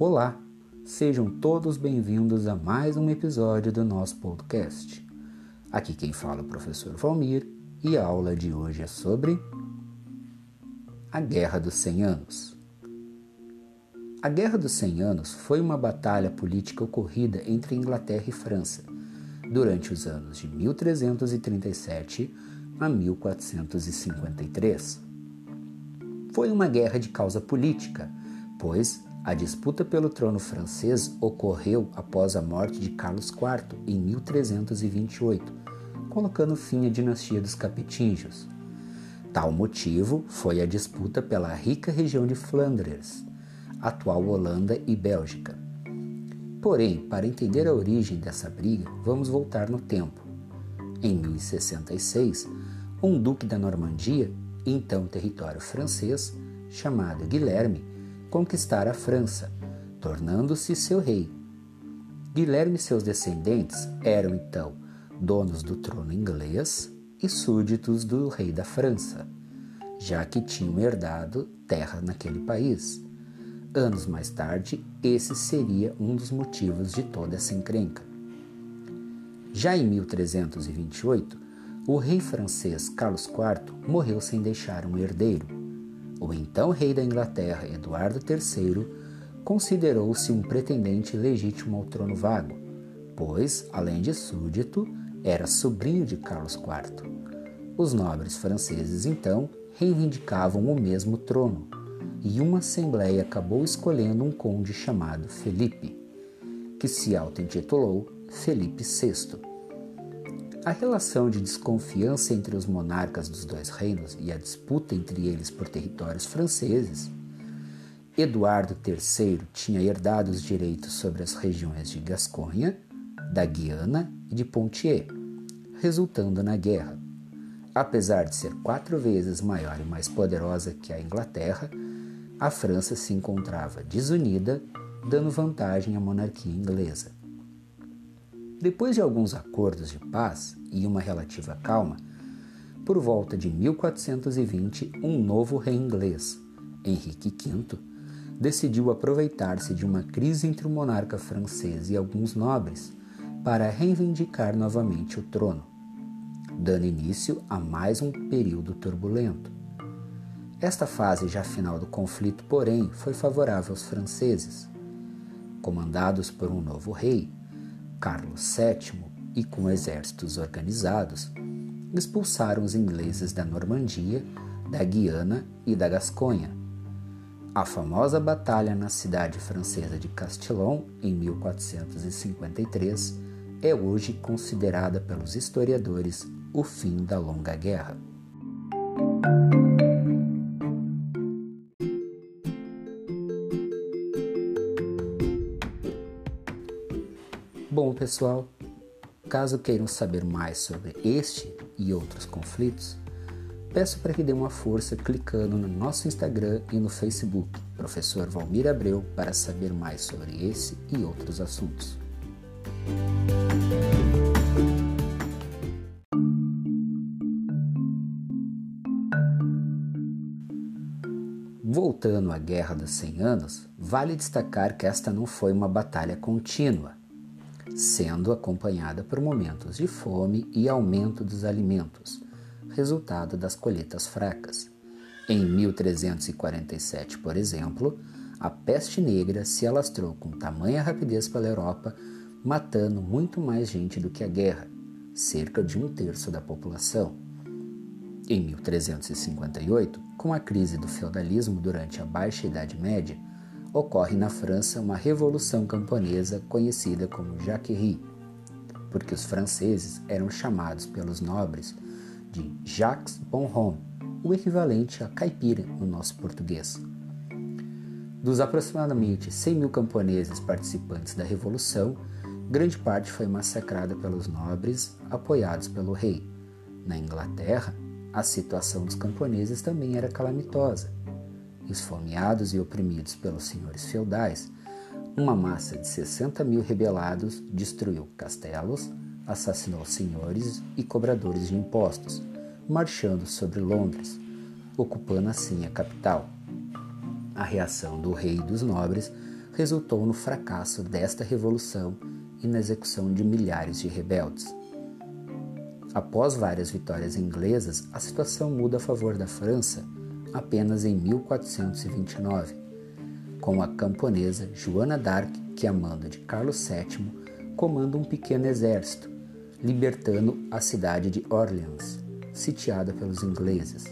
Olá, sejam todos bem-vindos a mais um episódio do nosso podcast. Aqui quem fala é o professor Valmir e a aula de hoje é sobre a Guerra dos Cem Anos. A Guerra dos Cem Anos foi uma batalha política ocorrida entre Inglaterra e França durante os anos de 1337 a 1453. Foi uma guerra de causa política, pois a disputa pelo trono francês ocorreu após a morte de Carlos IV em 1328, colocando fim à dinastia dos Capetinhos. Tal motivo foi a disputa pela rica região de Flandres, atual Holanda e Bélgica. Porém, para entender a origem dessa briga, vamos voltar no tempo. Em 1066, um duque da Normandia, então território francês, chamado Guilherme, conquistara a França, tornando-se seu rei. Guilherme e seus descendentes eram então donos do trono inglês e súditos do rei da França, já que tinham herdado terra naquele país. Anos mais tarde, esse seria um dos motivos de toda essa encrenca. Já em 1328, o rei francês Carlos IV morreu sem deixar um herdeiro. O então rei da Inglaterra, Eduardo III, considerou-se um pretendente legítimo ao trono vago, pois, além de súdito, era sobrinho de Carlos IV. Os nobres franceses, então, reivindicavam o mesmo trono e uma assembleia acabou escolhendo um conde chamado Felipe, que se auto-intitulou Felipe VI. A relação de desconfiança entre os monarcas dos dois reinos e a disputa entre eles por territórios franceses Eduardo III tinha herdado os direitos sobre as regiões de Gasconha, da Guiana e de Pontier, resultando na guerra. Apesar de ser quatro vezes maior e mais poderosa que a Inglaterra, a França se encontrava desunida, dando vantagem à monarquia inglesa. Depois de alguns acordos de paz e uma relativa calma, por volta de 1420, um novo rei inglês, Henrique V, decidiu aproveitar-se de uma crise entre o monarca francês e alguns nobres para reivindicar novamente o trono, dando início a mais um período turbulento. Esta fase já final do conflito, porém, foi favorável aos franceses. Comandados por um novo rei, Carlos VII, e com exércitos organizados, expulsaram os ingleses da Normandia, da Guiana e da Gasconha. A famosa batalha na cidade francesa de Castillon, em 1453, é hoje considerada pelos historiadores o fim da Longa Guerra. Bom, pessoal, caso queiram saber mais sobre este e outros conflitos, peço para que dê uma força clicando no nosso Instagram e no Facebook, Professor Valmir Abreu, para saber mais sobre esse e outros assuntos. Voltando à Guerra dos Cem Anos, vale destacar que esta não foi uma batalha contínua sendo acompanhada por momentos de fome e aumento dos alimentos, resultado das colheitas fracas. Em 1347, por exemplo, a peste negra se alastrou com tamanha rapidez pela Europa, matando muito mais gente do que a guerra, cerca de um terço da população. Em 1358, com a crise do feudalismo durante a Baixa Idade Média, ocorre na França uma revolução camponesa conhecida como Jacquerie, porque os franceses eram chamados pelos nobres de Jacques Bonhomme, o equivalente a caipira no nosso português. Dos aproximadamente 100 mil camponeses participantes da revolução, grande parte foi massacrada pelos nobres apoiados pelo rei. Na Inglaterra, a situação dos camponeses também era calamitosa esfomeados e oprimidos pelos senhores feudais, uma massa de 60 mil rebelados destruiu castelos, assassinou senhores e cobradores de impostos, marchando sobre Londres, ocupando assim a capital. A reação do rei e dos nobres resultou no fracasso desta revolução e na execução de milhares de rebeldes. Após várias vitórias inglesas, a situação muda a favor da França apenas em 1429, com a camponesa Joana d'Arc, que a mando de Carlos VII, comanda um pequeno exército, libertando a cidade de Orleans, sitiada pelos ingleses.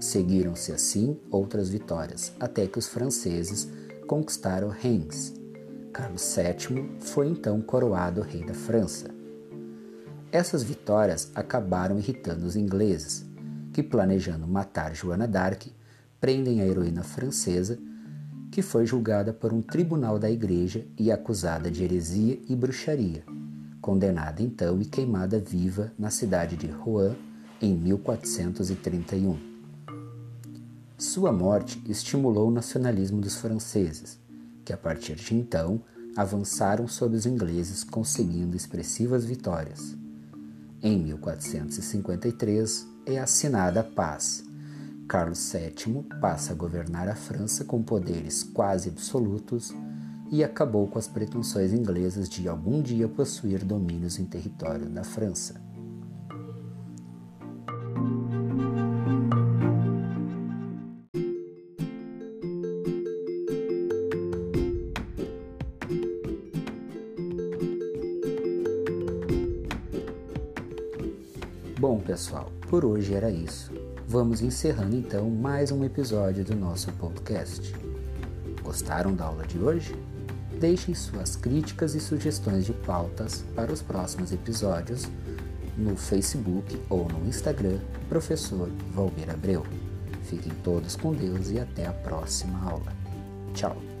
Seguiram-se assim outras vitórias, até que os franceses conquistaram Reims. Carlos VII foi então coroado rei da França. Essas vitórias acabaram irritando os ingleses, que, planejando matar Joana d'Arc, prendem a heroína francesa, que foi julgada por um tribunal da igreja e acusada de heresia e bruxaria, condenada então e queimada viva na cidade de Rouen em 1431. Sua morte estimulou o nacionalismo dos franceses, que a partir de então avançaram sobre os ingleses, conseguindo expressivas vitórias. Em 1453 é assinada a paz. Carlos VII passa a governar a França com poderes quase absolutos e acabou com as pretensões inglesas de algum dia possuir domínios em território da França. Bom, pessoal, por hoje era isso. Vamos encerrando então mais um episódio do nosso podcast. Gostaram da aula de hoje? Deixem suas críticas e sugestões de pautas para os próximos episódios no Facebook ou no Instagram, Professor Valmir Abreu. Fiquem todos com Deus e até a próxima aula. Tchau!